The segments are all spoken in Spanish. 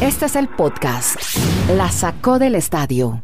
Este es el podcast. La sacó del estadio.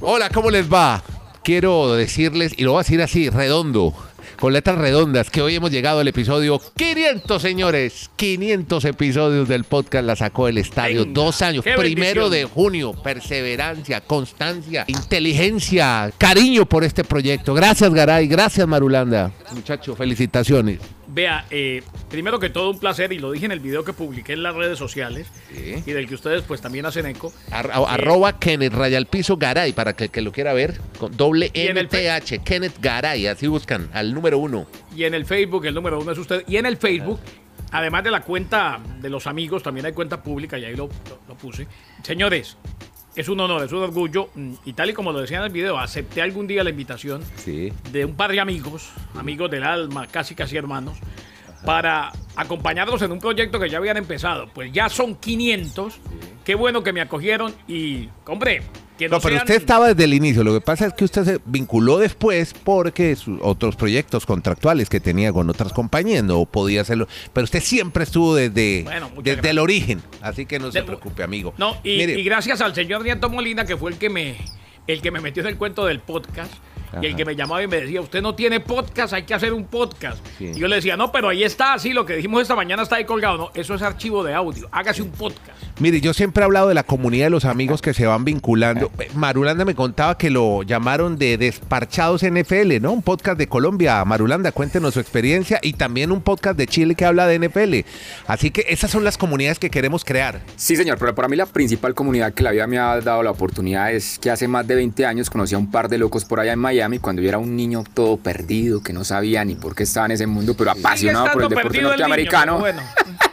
Hola, ¿cómo les va? Quiero decirles, y lo voy a decir así, redondo, con letras redondas, que hoy hemos llegado al episodio 500, señores. 500 episodios del podcast La Sacó del Estadio. Venga, Dos años. Primero de junio. Perseverancia, constancia, inteligencia, cariño por este proyecto. Gracias, Garay. Gracias, Marulanda. Muchachos, felicitaciones. Vea, eh, primero que todo un placer, y lo dije en el video que publiqué en las redes sociales, Sí. y del que ustedes pues también hacen eco. Ar- arroba Kenneth Rayal Piso Garay, para que el que lo quiera ver, con doble NTH, Kenneth Garay, así buscan, al número uno. Y en el Facebook, el número uno es usted. Y en el Facebook, además de la cuenta de los amigos, también hay cuenta pública, y ahí lo, lo- lo puse. Señores, es un honor, es un orgullo, y tal y como lo decía en el video, acepté algún día la invitación Sí. de un par de amigos, amigos del alma, casi casi hermanos, para acompañarlos en un proyecto que ya habían empezado. Pues ya son 500. Qué bueno que me acogieron y, hombre, que no, No, pero sean- usted estaba desde el inicio. Lo que pasa es que usted se vinculó después porque sus otros proyectos contractuales que tenía con otras compañías no podía hacerlo. Pero usted siempre estuvo desde, Bueno, desde el origen. Así que no se preocupe, amigo. No, y gracias al señor Nieto Molina, que fue el que me, el que me metió en el cuento del podcast. Y el que me llamaba y me decía, usted no tiene podcast, hay que hacer un podcast. Sí. Y yo le decía, no, pero ahí está, así, lo que dijimos esta mañana está ahí colgado. No, eso es archivo de audio, hágase un podcast. Mire, yo siempre he hablado de la comunidad de los amigos que se van vinculando. Eh, Marulanda me contaba que lo llamaron de Desparchados NFL, ¿no? Un podcast de Colombia. Marulanda, cuéntenos su experiencia y también un podcast de Chile que habla de NFL. Así que esas son las comunidades que queremos crear. Sí, señor, pero para mí la principal comunidad que la vida me ha dado la oportunidad es que hace más de 20 años conocí a un par de locos por allá en Miami cuando yo era un niño todo perdido, que no sabía ni por qué estaba en ese mundo, pero apasionado por el deporte perdido el niño, norteamericano. bueno.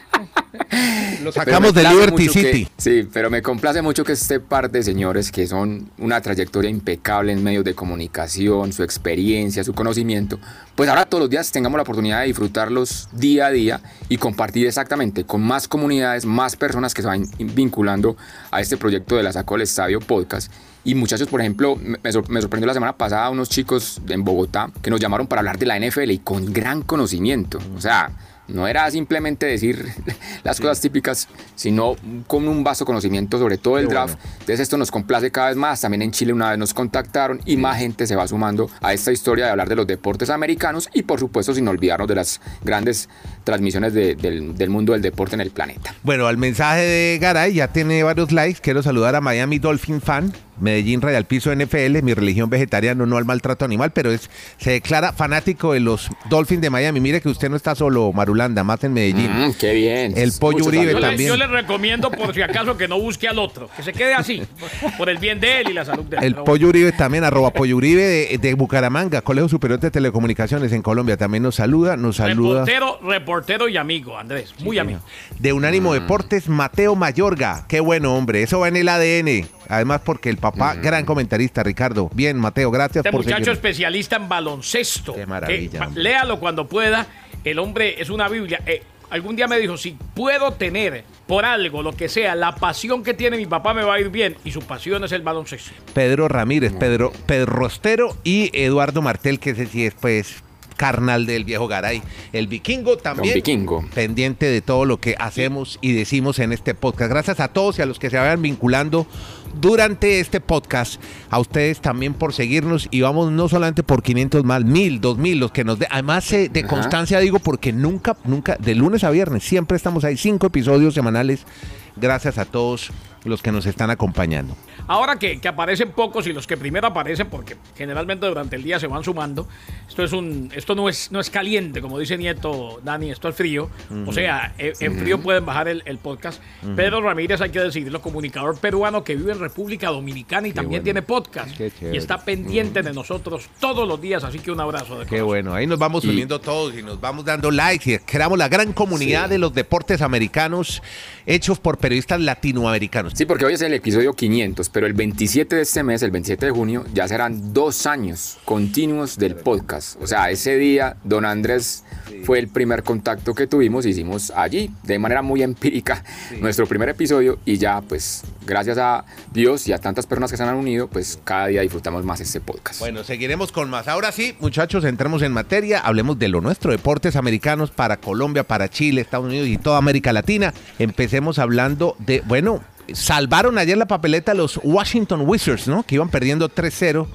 Lo Pero sacamos de Liberty mucho que- City. sí, pero me complace mucho que este par de señores que son una trayectoria impecable en medios de comunicación, su experiencia, su conocimiento, pues ahora todos los días tengamos la oportunidad de disfrutarlos día a día y compartir exactamente con más comunidades, más personas que se van vinculando a este proyecto de la Saco del Estadio Podcast. Y muchachos, por ejemplo, me sorprendió la semana pasada unos chicos en Bogotá que nos llamaron para hablar de la NFL y con gran conocimiento. O sea, no era simplemente decir las cosas típicas, sino con un vasto conocimiento sobre todo el Qué draft. Entonces esto nos complace cada vez más. También en Chile una vez nos contactaron y más gente se va sumando a esta historia de hablar de los deportes americanos y por supuesto sin olvidarnos de las grandes transmisiones de- del, del mundo del deporte en el planeta. Bueno, al mensaje de Garay ya tiene varios likes. Quiero saludar a Miami Dolphin Fan, Medellín Real Piso NFL, mi religión vegetariana, no al maltrato animal, pero es se declara fanático de los Dolphins de Miami. Mire que usted no está solo, Marulanda, más en Medellín. Mm, qué bien. El Pollo Uribe Yo saludos. le, también. yo le recomiendo, por si acaso, que no busque al otro, que se quede así, por el bien de él y la salud de él. El Pollo Uribe también, arroba Pollo Uribe de, de Bucaramanga, Colegio Superior de Telecomunicaciones en Colombia, también nos saluda, nos saluda. Reportero, reportero y amigo, Andrés, muy amigo. De Unánimo Deportes, Mateo Mayorga. Qué bueno, hombre. Eso va en el ADN. Además, porque el papá, gran comentarista, Ricardo. Bien, Mateo, gracias Este por muchacho seguirnos. especialista en baloncesto. Qué maravilla, Que, léalo cuando pueda. El hombre es una Biblia. Eh, algún día me dijo, si puedo tener por algo, lo que sea, la pasión que tiene mi papá me va a ir bien. Y su pasión es el baloncesto. Pedro Ramírez, Pedro, Pedro Rostero y Eduardo Martel, que ese sí es pues carnal del viejo Garay. El vikingo también. Vikingo. Pendiente de todo lo que hacemos y decimos en este podcast. Gracias a todos y a los que se vayan vinculando durante este podcast. A ustedes también por seguirnos y vamos no solamente por 500 más, 1000, 2000, los que nos de Además eh, de Ajá. constancia digo porque nunca, nunca, de lunes a viernes, siempre estamos ahí, cinco episodios semanales. Gracias a todos los que nos están acompañando. Ahora que, que aparecen pocos y los que primero aparecen, porque generalmente durante el día se van sumando, esto es un, esto no es, no es caliente, como dice Nieto Dani, esto es frío. O sea, e- en, frío pueden bajar el, el podcast. Pedro Ramírez, hay que decirlo, comunicador peruano que vive en República Dominicana y también bueno. tiene podcast. Y está pendiente de nosotros todos los días, así que un abrazo de Qué corazón. bueno, ahí nos vamos Y- uniendo todos y nos vamos dando likes y creamos la gran comunidad Sí. de los deportes americanos hechos por periodistas latinoamericanos. Sí, porque hoy es el episodio 500, pero el 27 de este mes, el 27 de junio, ya serán dos años continuos del podcast. O sea, ese día, don Andrés fue el primer contacto que tuvimos, hicimos allí, de manera muy empírica, nuestro primer episodio y ya, pues, gracias a Dios y a tantas personas que se han unido, pues cada día disfrutamos más este podcast. Bueno, seguiremos con más. Ahora sí, muchachos, entremos en materia, hablemos de lo nuestro, deportes americanos para Colombia, para Chile, Estados Unidos y toda América Latina. Empecemos hablando de, bueno, salvaron ayer la papeleta los Washington Wizards, ¿no? Que iban perdiendo 3-0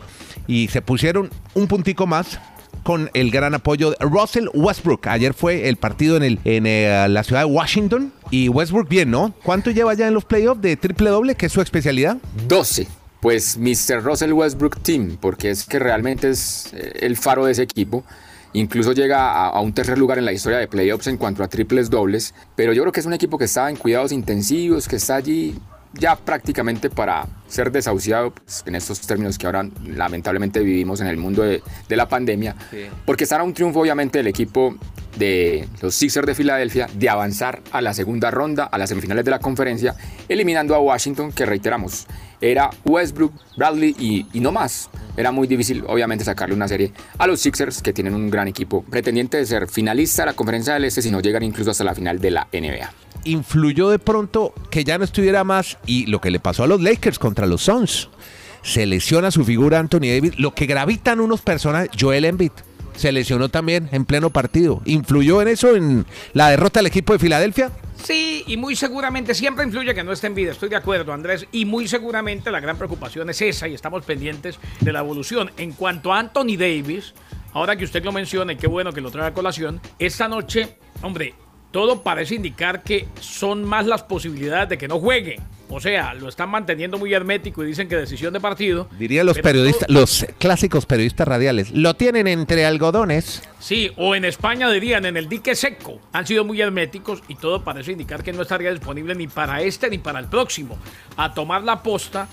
y se pusieron un puntico más con el gran apoyo de Russell Westbrook. Ayer fue el partido en, el, en eh, la ciudad de Washington y Westbrook bien, ¿no? ¿Cuánto lleva ya en los playoffs de triple doble, que es su especialidad? 12. Pues Mr. Russell Westbrook Team, porque es que realmente es eh, el faro de ese equipo. Incluso llega a, un tercer lugar en la historia de playoffs en cuanto a triples dobles. Pero yo creo que es un equipo que está en cuidados intensivos, que está allí ya prácticamente para ser desahuciado pues, en estos términos que ahora lamentablemente vivimos en el mundo de, de la pandemia, sí. porque estará un triunfo obviamente del equipo de los Sixers de Filadelfia de avanzar a la segunda ronda, a las semifinales de la conferencia, eliminando a Washington, que reiteramos, era Westbrook, Bradley y, y no más. Era muy difícil, obviamente, sacarle una serie a los Sixers, que tienen un gran equipo, pretendiente de ser finalista de la conferencia del Este, si no llegan incluso hasta la final de la NBA influyó de pronto que ya no estuviera más y lo que le pasó a los Lakers contra los Suns. Se lesiona su figura Anthony Davis, lo que gravitan unos personajes, Joel Embiid se lesionó también en pleno partido. ¿Influyó en eso, en la derrota del equipo de Filadelfia? Sí, y muy seguramente siempre influye que no esté en vida, estoy de acuerdo Andrés, y muy seguramente la gran preocupación es esa y estamos pendientes de la evolución. En cuanto a Anthony Davis, ahora que usted lo menciona y qué bueno que lo trae a colación, esta noche, hombre, todo parece indicar que son más las posibilidades de que no juegue. O sea, lo están manteniendo muy hermético y dicen que decisión de partido. Dirían los periodistas, todo... los clásicos periodistas radiales, lo tienen entre algodones. Sí, o en España dirían en el dique seco. Han sido muy herméticos y todo parece indicar que no estaría disponible ni para este ni para el próximo. A tomar la posta,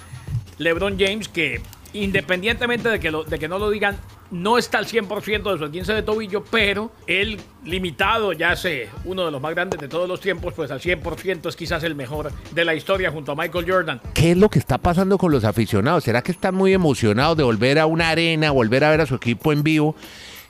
LeBron James, que independientemente de que, lo, de que no lo digan, no está al 100% de su 15 de tobillo, pero el limitado, ya sé, uno de los más grandes de todos los tiempos, pues al 100% es quizás el mejor de la historia junto a Michael Jordan. ¿Qué es lo que está pasando con los aficionados? ¿Será que están muy emocionados de volver a una arena, volver a ver a su equipo en vivo?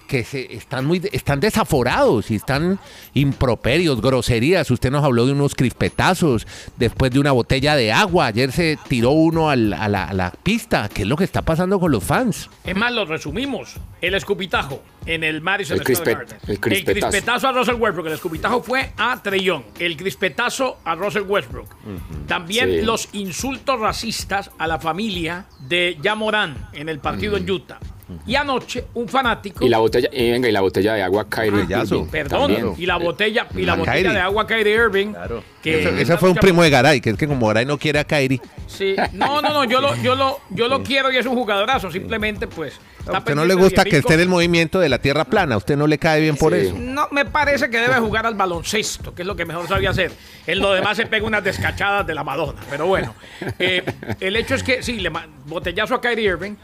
Que se, están muy están desaforados y están improperios, groserías. Usted nos habló de unos crispetazos después de una botella de agua. Ayer se tiró uno al, a, la, a, la, pista. ¿Qué es lo que está pasando con los fans? Es más, lo resumimos. El escupitajo en el Madison el, crispe, el, crispetazo. el crispetazo a Russell Westbrook. El escupitajo fue a Trellón. El crispetazo a Russell Westbrook. Uh -huh. También sí. los insultos racistas a la familia de Yamorán en el partido uh -huh. en Utah. Y anoche un fanático. Y la botella, y venga, y la botella de agua Kyrie ah, Irving. Perdón, claro. y la botella, y la botella Kyrie. de agua Kyrie Irving. Claro. Que ese, ese fue un primo de Garay, que es que como Garay no quiere a Kyrie. Sí, no, no, no, yo lo, yo lo, yo lo quiero y es un jugadorazo. Simplemente, pues. A usted no le gusta que esté en el movimiento de la tierra plana, a usted no le cae bien por sí. eso. No, me parece que debe jugar al baloncesto, que es lo que mejor sabía hacer. En lo demás se pega unas descachadas de la Madonna. Pero bueno, eh, el hecho es que sí, le botellazo a Kyrie Irving.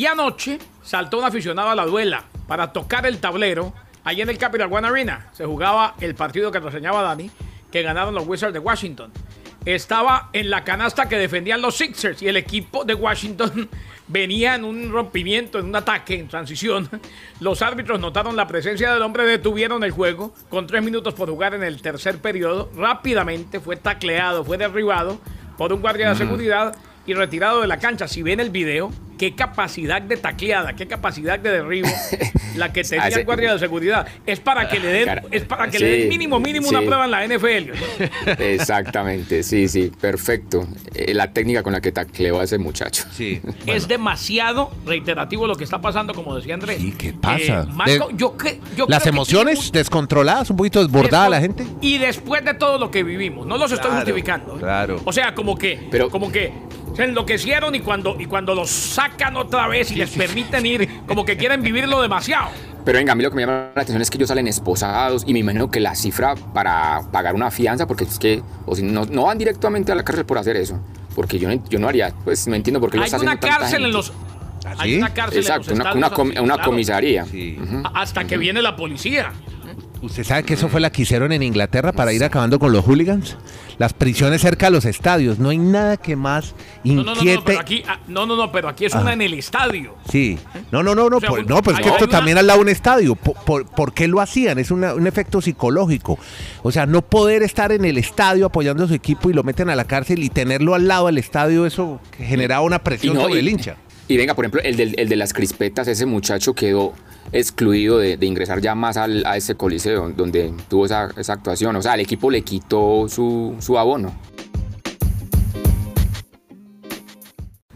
Y anoche saltó un aficionado a la duela para tocar el tablero. Allí en el Capital One Arena se jugaba el partido que reseñaba Dani, que ganaron los Wizards de Washington. Estaba en la canasta que defendían los Sixers y el equipo de Washington venía en un rompimiento, en un ataque, en transición. Los árbitros notaron la presencia del hombre, detuvieron el juego con tres minutos por jugar en el tercer periodo. Rápidamente fue tacleado, fue derribado por un guardia de seguridad y retirado de la cancha. Si ven el video, qué capacidad de tacleada, qué capacidad de derribo la que tenía el guardia de seguridad. Es para que le den, es para que sí, le den mínimo, mínimo sí. una prueba en la NFL. Exactamente, sí, sí, perfecto. Eh, la técnica con la que tacleó a ese muchacho. Sí. Bueno. Es demasiado reiterativo lo que está pasando, como decía Andrés. Sí, ¿qué pasa? Eh, Marco, de, yo, yo las emociones que... descontroladas, un poquito desbordada la gente. Y después de todo lo que vivimos, no los estoy justificando. ¿eh? Claro. O sea, como que, Pero, como que se enloquecieron y cuando, y cuando los sacan otra vez y les permiten ir, como que quieren vivirlo demasiado. Pero venga, a mí lo que me llama la atención es que ellos salen esposados y me imagino que la cifra para pagar una fianza, porque es que o si no, no van directamente a la cárcel por hacer eso. Porque yo no, yo no haría, pues no entiendo por qué lo Hay está una haciendo cárcel en los. ¿Ah, Hay una cárcel Exacto, en los una, una, com una claro. comisaría. Sí. Uh -huh. Hasta que uh -huh. viene la policía. ¿Usted sabe que eso fue la que hicieron en Inglaterra para ir acabando con los hooligans? Las prisiones cerca de los estadios. No hay nada que más No, no, no, no, inquiete. pero aquí, ah, no, no, no, pero aquí es una en el estadio. Sí. No, no, no, no. O sea, un- no, pues que esto una- también al lado de un estadio. ¿Por, por, por qué lo hacían? Es una- un efecto psicológico. O sea, no poder estar en el estadio apoyando a su equipo y lo meten a la cárcel y tenerlo al lado del estadio, eso generaba una presión no, sobre y- el hincha. Y venga, por ejemplo, el, del- el de las crispetas, ese muchacho quedó excluido de, de ingresar ya más al- a ese coliseo donde tuvo esa, esa actuación. O sea, el equipo le quitó su, su abono.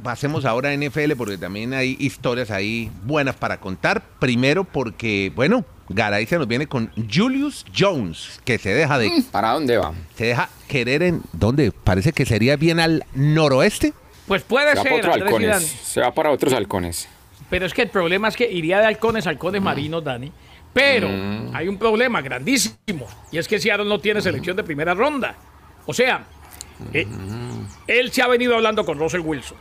Pasemos ahora a NFL porque también hay historias ahí buenas para contar. Primero porque, bueno, Garay se nos viene con Julius Jones, que se deja de ¿Para dónde va? se deja querer en ¿dónde? Parece que sería bien al noroeste. Pues puede Se va para ser, otros halcones. Se va para otros halcones. Pero es que el problema es que iría de halcones a halcones marinos, Dani. Pero hay un problema grandísimo. Y es que Seattle no tiene selección de primera ronda. O sea, eh, él se ha venido hablando con Russell Wilson.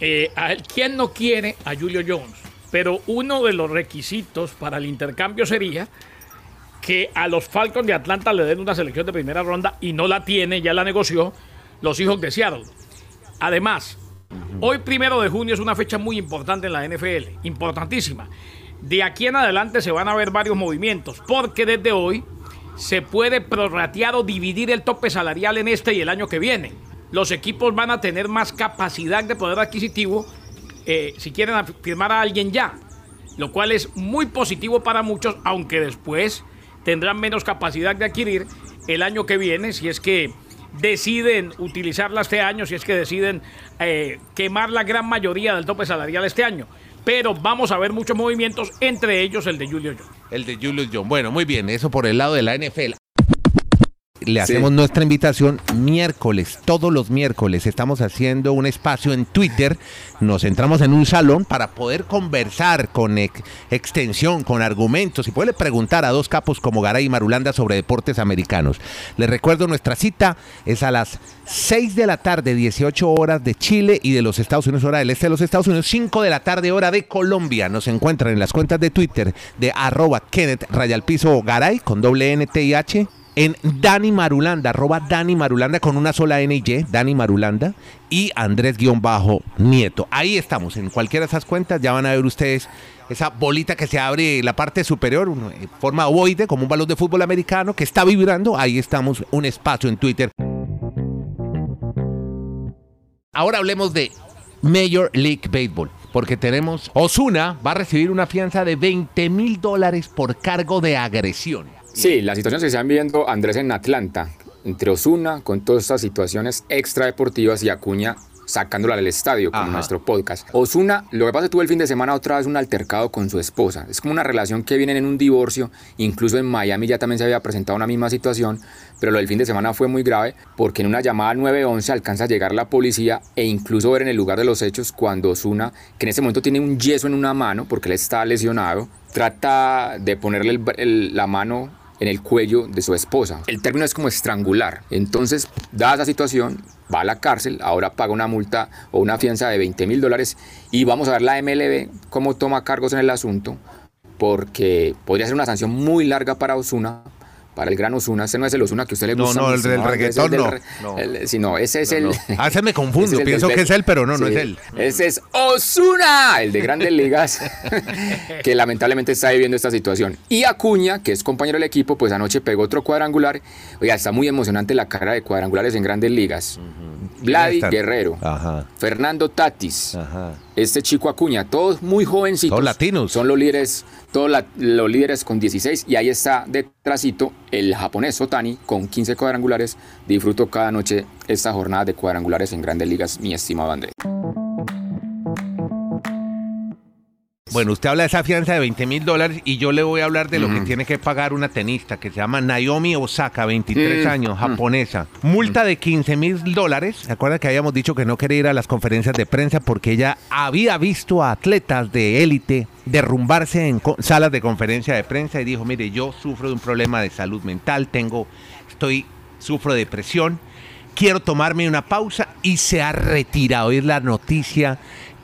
Eh, a él, ¿Quién no quiere a Julio Jones? Pero uno de los requisitos para el intercambio sería que a los Falcons de Atlanta le den una selección de primera ronda y no la tiene, ya la negoció los hijos de Seattle. Además, hoy primero de junio es una fecha muy importante en la NFL, importantísima. De aquí en adelante se van a ver varios movimientos, porque desde hoy se puede prorratear o dividir el tope salarial en este y el año que viene. Los equipos van a tener más capacidad de poder adquisitivo eh, si quieren firmar a alguien ya, lo cual es muy positivo para muchos, aunque después tendrán menos capacidad de adquirir el año que viene si es que deciden utilizarla este año, si es que deciden eh, quemar la gran mayoría del tope salarial este año. Pero vamos a ver muchos movimientos, entre ellos el de Julio Jones. El de Julius Jones. Bueno, muy bien, eso por el lado de la NFL. Le Sí. hacemos nuestra invitación miércoles, todos los miércoles estamos haciendo un espacio en Twitter, nos entramos en un salón para poder conversar con ex- extensión, con argumentos y poderle preguntar a dos capos como Garay y Marulanda sobre deportes americanos. Les recuerdo nuestra cita es a las 6 de la tarde, 18 horas de Chile y de los Estados Unidos, hora del este de los Estados Unidos, 5 de la tarde, hora de Colombia. Nos encuentran en las cuentas de Twitter de arroba Kenneth Rayalpizo Garay con doble N, T H. En Dani Marulanda, arroba Dani Marulanda con una sola N y Y, Dani Marulanda, y Andrés-Nieto. Ahí estamos, en cualquiera de esas cuentas ya van a ver ustedes esa bolita que se abre en la parte superior, en forma ovoide, como un balón de fútbol americano que está vibrando. Ahí estamos, un espacio en Twitter. Ahora hablemos de Major League Baseball, porque tenemos Osuna va a recibir una fianza de 20 mil dólares por cargo de agresión. Sí, las situaciones que se están viendo Andrés en Atlanta, entre Osuna, con todas estas situaciones extradeportivas y Acuña sacándola del estadio con Ajá. nuestro podcast. Osuna, lo que pasa es que tuvo el fin de semana otra vez un altercado con su esposa. Es como una relación que vienen en un divorcio. Incluso en Miami ya también se había presentado una misma situación. Pero lo del fin de semana fue muy grave porque en una llamada al 911 alcanza a llegar la policía e incluso ver en el lugar de los hechos cuando Osuna, que en ese momento tiene un yeso en una mano porque él está lesionado, trata de ponerle el- el- la mano en el cuello de su esposa. El término es como estrangular. Entonces, dada esa situación, va a la cárcel, ahora paga una multa o una fianza de 20 mil dólares y vamos a ver la MLB cómo toma cargos en el asunto, porque podría ser una sanción muy larga para Osuna. Para el gran Osuna, ese no es el Osuna que a usted le No, gusta. no, el mucho, del reggaetón no, re- no. el- sí, no, ese es No, el. no. A veces me confundo, el pienso que es él, pero no, no es él. Ese es Osuna, el de Grandes Ligas, que lamentablemente está viviendo esta situación. Y Acuña, que es compañero del equipo, pues anoche pegó otro cuadrangular. Oiga, está muy emocionante la carrera de cuadrangulares en Grandes Ligas. Vladi Guerrero, Ajá, Fernando Tatis, ajá. Este chico Acuña, todos muy jovencitos. Todos latinos. Son los líderes, todos la- los líderes con 16 y ahí está detrásito el japonés Otani con 15 cuadrangulares. Disfruto cada noche esta jornada de cuadrangulares en Grandes Ligas, mi estimado Andrés. Bueno, usted habla de esa fianza de 20 mil dólares y yo le voy a hablar de lo que tiene que pagar una tenista que se llama Naomi Osaka, 23 Mm, años, japonesa. Multa de 15 mil dólares. ¿Se acuerda que habíamos dicho que no quería ir a las conferencias de prensa porque ella había visto a atletas de élite derrumbarse en salas de conferencia de prensa y dijo, mire, yo sufro de un problema de salud mental, tengo, estoy, sufro de depresión, quiero tomarme una pausa y se ha retirado. Es la noticia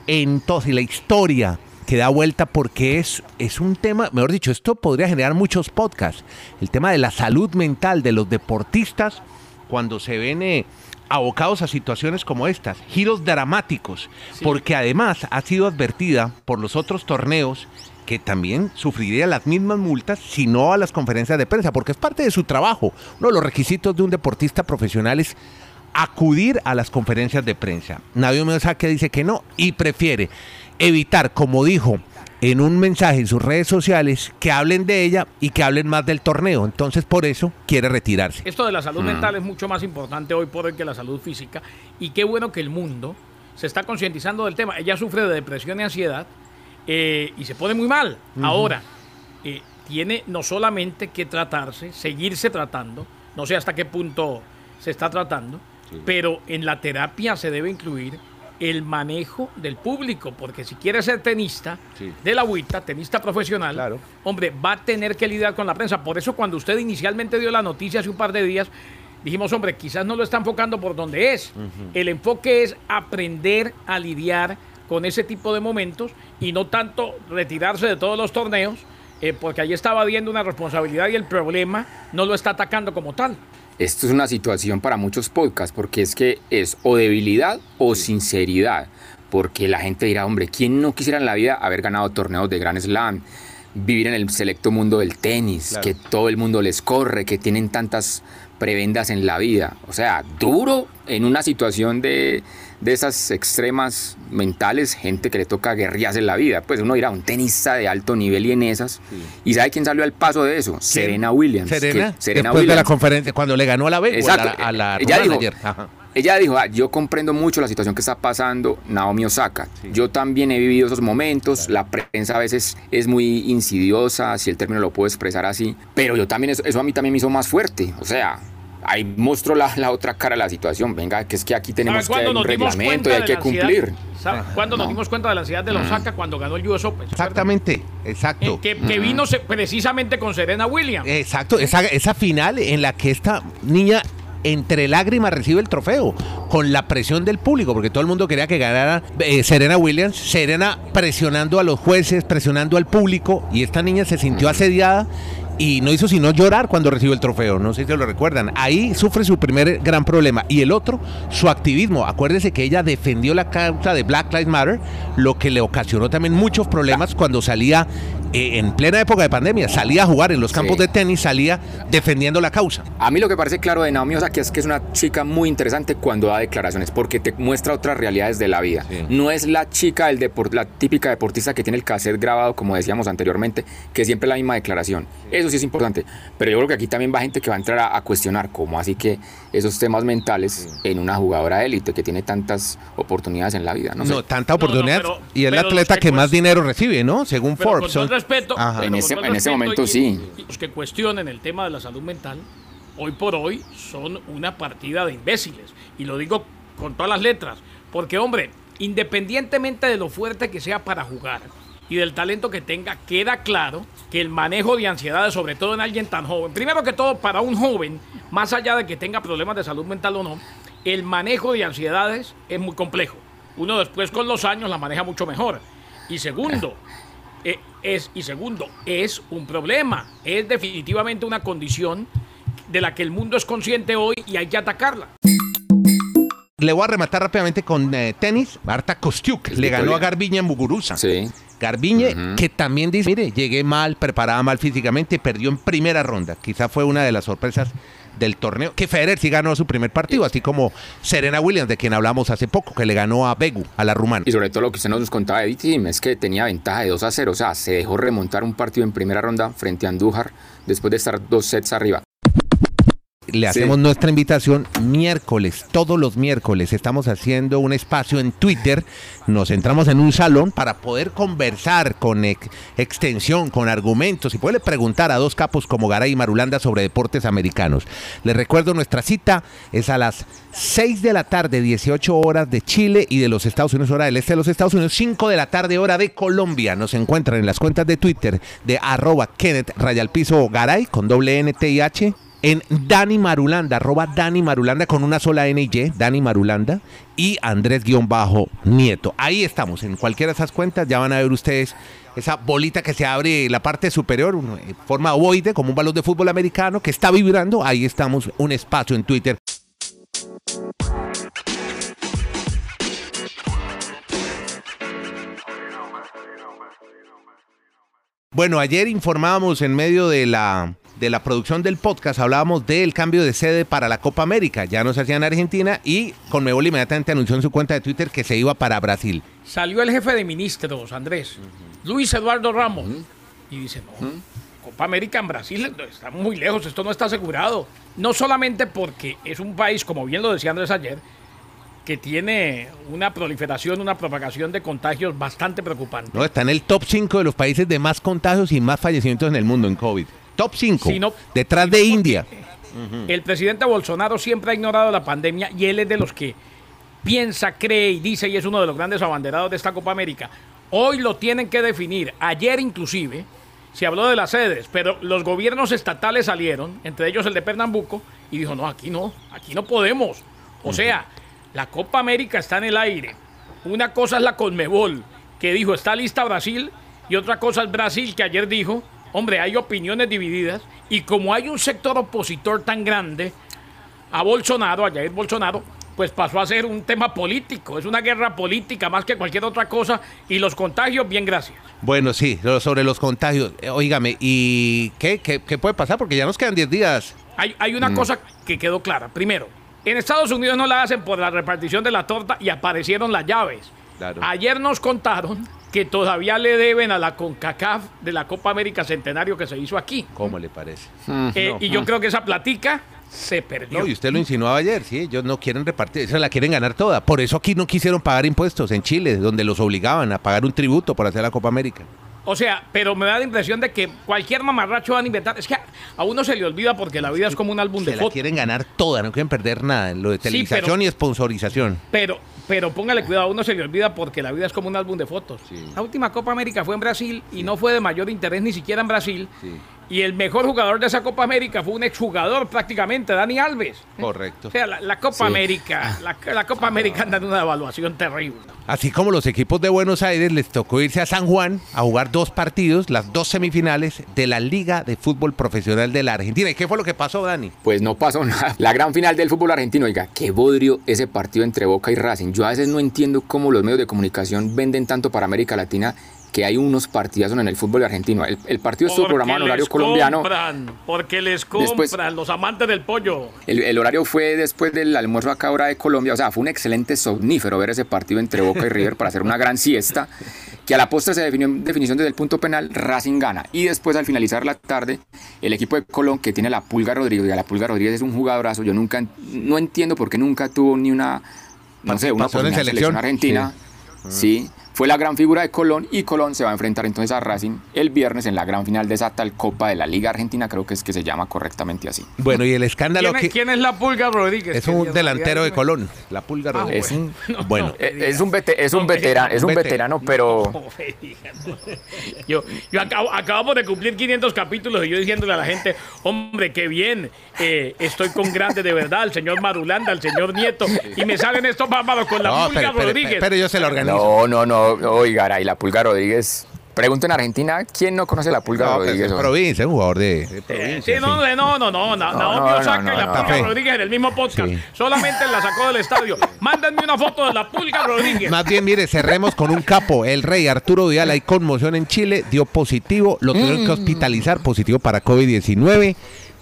en toda la historia que da vuelta porque es, es un tema, mejor dicho, esto podría generar muchos podcasts. El tema de la salud mental de los deportistas cuando se ven eh, abocados a situaciones como estas, giros dramáticos, porque además ha sido advertida por los otros torneos que también sufriría las mismas multas si no a las conferencias de prensa, porque es parte de su trabajo. Uno de los requisitos de un deportista profesional es acudir a las conferencias de prensa. Nadio que dice que no y prefiere evitar, como dijo en un mensaje en sus redes sociales, que hablen de ella y que hablen más del torneo. Entonces, por eso quiere retirarse. Esto de la salud mm. mental es mucho más importante hoy por hoy que la salud física. Y qué bueno que el mundo se está concientizando del tema. Ella sufre de depresión y ansiedad eh, y se pone muy mal. Ahora, eh, tiene no solamente que tratarse, seguirse tratando, no sé hasta qué punto se está tratando, pero en la terapia se debe incluir el manejo del público, porque si quiere ser tenista de la agüita, tenista profesional, hombre, va a tener que lidiar con la prensa. Por eso cuando usted inicialmente dio la noticia hace un par de días, dijimos, hombre, quizás no lo está enfocando por donde es. El enfoque es aprender a lidiar con ese tipo de momentos y no tanto retirarse de todos los torneos, eh, porque ahí estaba viendo una responsabilidad y el problema no lo está atacando como tal. Esto es una situación para muchos podcasts porque es que es o debilidad o sinceridad. Porque la gente dirá, hombre, ¿quién no quisiera en la vida haber ganado torneos de Grand Slam? Vivir en el selecto mundo del tenis, que todo el mundo les corre, que tienen tantas prebendas en la vida. O sea, duro en una situación de, de esas extremas mentales, gente que le toca guerrillas en la vida. Pues uno irá a un tenista de alto nivel y en esas. ¿Y sabe quién salió al paso de eso? Serena Williams. Serena. Después de la conferencia, cuando le ganó a la vez. A la, ella dijo, ella dijo, ah, yo comprendo mucho la situación que está pasando Naomi Osaka. Yo también he vivido esos momentos. La prensa a veces es muy insidiosa, si el término lo puedo expresar así. Pero yo también, eso, eso a mí también me hizo más fuerte. O sea, ahí mostró la, la, otra cara de la situación. Venga, que es que aquí tenemos que un reglamento y hay que cumplir. ¿Cuándo nos dimos cuenta de la ansiedad de los Osaka cuando ganó el US Open? Exactamente, exacto. Eh, que, vino precisamente con Serena Williams. Exacto, esa, esa final en la que esta niña entre lágrimas recibe el trofeo, con la presión del público, porque todo el mundo quería que ganara eh, Serena Williams, Serena presionando a los jueces, presionando al público, y esta niña se sintió asediada y no hizo sino llorar cuando recibió el trofeo. No sé si lo recuerdan. Ahí sufre su primer gran problema. Y el otro, su activismo. Acuérdese que ella defendió la causa de Black Lives Matter, lo que le ocasionó también muchos problemas cuando salía eh, en plena época de pandemia. Salía a jugar en los campos de tenis, salía defendiendo la causa. A mí lo que parece claro de Naomi Osaka es que es una chica muy interesante cuando da declaraciones, porque te muestra otras realidades de la vida. No es la chica, el la típica deportista que tiene el cassette grabado, como decíamos anteriormente, que siempre es la misma declaración. Eso sí es importante. Pero yo creo que aquí también va gente que va a entrar a, cuestionar cómo así que esos temas mentales en una jugadora élite que tiene tantas oportunidades en la vida. No, no tanta oportunidad. y es la atleta que, más dinero recibe, ¿no? Según Forbes. Con respeto, en ese, en ese momento sí. Los que cuestionen el tema de la salud mental, hoy por hoy son una partida de imbéciles. Y lo digo con todas las letras. Porque, hombre, independientemente de lo fuerte que sea para jugar, y del talento que tenga, queda claro que el manejo de ansiedades, sobre todo en alguien tan joven, primero que todo para un joven, más allá de que tenga problemas de salud mental o no, el manejo de ansiedades es muy complejo. Uno después con los años la maneja mucho mejor. Y segundo, es, y segundo, es un problema, es definitivamente una condición de la que el mundo es consciente hoy y hay que atacarla. Le voy a rematar rápidamente con eh, tenis. Marta Kostiuk le ganó a Garbiña en Muguruza. Sí. Garbiñe, que también dice, mire, llegué mal, preparada mal físicamente, perdió en primera ronda. Quizá fue una de las sorpresas del torneo. Que Federer sí ganó su primer partido, así como Serena Williams, de quien hablamos hace poco, que le ganó a Begu, a la rumana. Y sobre todo lo que usted nos contaba de Tim es que tenía ventaja de 2 a 0, o sea, se dejó remontar un partido en primera ronda frente a Andújar después de estar dos sets arriba le hacemos nuestra invitación miércoles, todos los miércoles estamos haciendo un espacio en Twitter, nos entramos en un salón para poder conversar con extensión, con argumentos y poderle preguntar a dos capos como Garay y Marulanda sobre deportes americanos. Les recuerdo nuestra cita es a las 6 de la tarde, 18 horas de Chile y de los Estados Unidos, hora del este de los Estados Unidos, 5 de la tarde, hora de Colombia. Nos encuentran en las cuentas de Twitter de arroba Kenneth Rayalpizo Garay con doble N, T y H en Dani Marulanda, arroba Dani Marulanda con una sola N y Y, Dani Marulanda, y Andrés-Nieto. Ahí estamos, en cualquiera de esas cuentas ya van a ver ustedes esa bolita que se abre la parte superior, en eh, forma ovoide, como un balón de fútbol americano que está vibrando. Ahí estamos, un espacio en Twitter. Bueno, ayer informábamos en medio de la, de la producción del podcast, hablábamos del cambio de sede para la Copa América. Ya no se hacía en Argentina y Conmebol inmediatamente anunció en su cuenta de Twitter que se iba para Brasil. Salió el jefe de ministros, Andrés, Luis Eduardo Ramos, y dice, no, Copa América en Brasil está muy lejos, esto no está asegurado. No solamente porque es un país, como bien lo decía Andrés ayer, que tiene una proliferación, una propagación de contagios bastante preocupante. No, está en el top 5 de los países de más contagios y más fallecimientos en el mundo en COVID. Top 5. Si no- detrás de India. El presidente Bolsonaro siempre ha ignorado la pandemia y él es de los que piensa, cree y dice y es uno de los grandes abanderados de esta Copa América. Hoy lo tienen que definir. Ayer inclusive se habló de las sedes, pero los gobiernos estatales salieron, entre ellos el de Pernambuco, y dijo, no, aquí no, aquí no podemos. O sea, la Copa América está en el aire. Una cosa es la Conmebol, que dijo, está lista Brasil, y otra cosa es Brasil, que ayer dijo, hombre, hay opiniones divididas, y como hay un sector opositor tan grande, a Bolsonaro, a Jair Bolsonaro, pues pasó a ser un tema político. Es una guerra política más que cualquier otra cosa. Y los contagios, bien, gracias. Bueno, sí, sobre los contagios. Eh, Óigame, ¿y qué, qué, qué puede pasar? Porque ya nos quedan 10 días. Hay, hay una cosa que quedó clara. Primero, en Estados Unidos no la hacen por la repartición de la torta y aparecieron las llaves. Claro. Ayer nos contaron que todavía le deben a la CONCACAF de la Copa América Centenario que se hizo aquí. ¿Cómo le parece? Eh, y yo creo que esa platica se perdió. No, y usted lo insinuaba ayer, sí, ellos no quieren repartir, se la quieren ganar toda. Por eso aquí no quisieron pagar impuestos en Chile, donde los obligaban a pagar un tributo por hacer la Copa América. O sea, pero me da la impresión de que cualquier mamarracho van a inventar. Es que a, uno se le olvida porque la vida es como un álbum de Se la fotos. quieren ganar toda, no quieren perder nada en lo de Sí, televisación pero- y sponsorización. Pero, pero póngale cuidado, a uno se le olvida porque la vida es como un álbum de fotos. La última Copa América fue en Brasil y no fue de mayor interés ni siquiera en Brasil. Y el mejor jugador de esa Copa América fue un exjugador prácticamente, Dani Alves. Correcto. O sea, la, la Copa Sí. América, la, la Copa América anda en una evaluación terrible. Así como los equipos de Buenos Aires les tocó irse a San Juan a jugar dos partidos, las dos semifinales de la Liga de Fútbol Profesional de la Argentina. ¿Y qué fue lo que pasó, Dani? Pues no pasó nada. La gran final del fútbol argentino, oiga, qué bodrio ese partido entre Boca y Racing. Yo a veces no entiendo cómo los medios de comunicación venden tanto para América Latina que hay unos partidazos en el fútbol argentino. El, el partido estuvo programado en horario colombiano. compran, porque les compran Después- los amantes del pollo. El, el horario fue después del almuerzo acá hora de Colombia. O sea, fue un excelente somnífero ver ese partido entre Boca y River para hacer una gran siesta. Que a la postre se definió en definición desde el punto penal, Racing gana. Y después, al finalizar la tarde, el equipo de Colón, que tiene a la Pulga Rodríguez, y a la Pulga Rodríguez es un jugadorazo. Yo nunca, no entiendo por qué nunca tuvo ni una, no sé, una en oportunidad en selección. selección argentina. Sí. Fue la gran figura de Colón y Colón se va a enfrentar entonces a Racing el viernes en la gran final de esa tal Copa de la Liga Argentina, creo que es que se llama correctamente así. Bueno, y el escándalo ¿Quién, que es- quién es la Pulga Rodríguez? es un delantero de Colón, la Pulga Ah, Rodríguez. Es un- bueno, no, Es un, vete- es un No veterano, digas. es un Vete. veterano, pero. Yo, yo acabo- acabamos de cumplir 500 capítulos y yo diciéndole a la gente, hombre, qué bien, eh, estoy con grande de verdad, el señor Marulanda, el señor Nieto, y me salen estos bárbaros con la no, Pulga pero, pero- Rodríguez. pero yo se lo organizo. no, no, no, oiga, y la Pulga Rodríguez. Pregunta en Argentina, ¿quién no conoce la Pulga No, Rodríguez? es provincia, es un jugador de, de Eh, provincia. sí, no, sí. no, no, no, no, no, No, Naomi no, Osaka no, y la no, Pulga. Rodríguez en el mismo podcast. Sí. Solamente la sacó del estadio. Mándenme una foto de la Pulga Rodríguez. Más bien, mire, cerremos con un capo. El rey Arturo Vidal, hay conmoción en Chile, dio positivo, lo tuvieron que hospitalizar, positivo para COVID-19.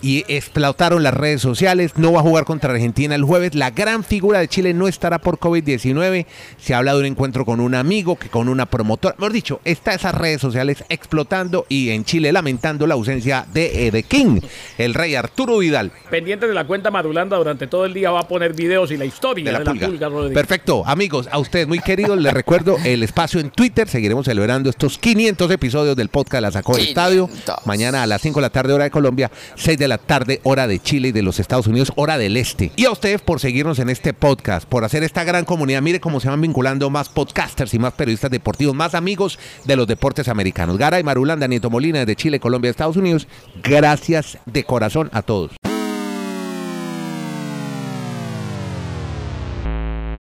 Y explotaron las redes sociales. No va a jugar contra Argentina el jueves. La gran figura de Chile no estará por COVID-19. Se habla de un encuentro con un amigo, que con una promotora. Mejor dicho, está esas redes sociales explotando y en Chile lamentando la ausencia de, de King, el rey Arturo Vidal. Pendiente de la cuenta Marulanda durante todo el día va a poner videos y la historia de la, pulga. Rodríguez. Perfecto, amigos, a ustedes muy queridos, les recuerdo el espacio en Twitter. Seguiremos celebrando estos 500 episodios del podcast La Sacó del Estadio. 500. Mañana a las 5 de la tarde, hora de Colombia, 6 de la tarde, hora de Chile y de los Estados Unidos, hora del Este. Y a ustedes por seguirnos en este podcast, por hacer esta gran comunidad. Mire cómo se van vinculando más podcasters y más periodistas deportivos, más amigos de los deportes americanos. Gara y Marulanda, Nieto Molina de Chile, Colombia, Estados Unidos. Gracias de corazón a todos.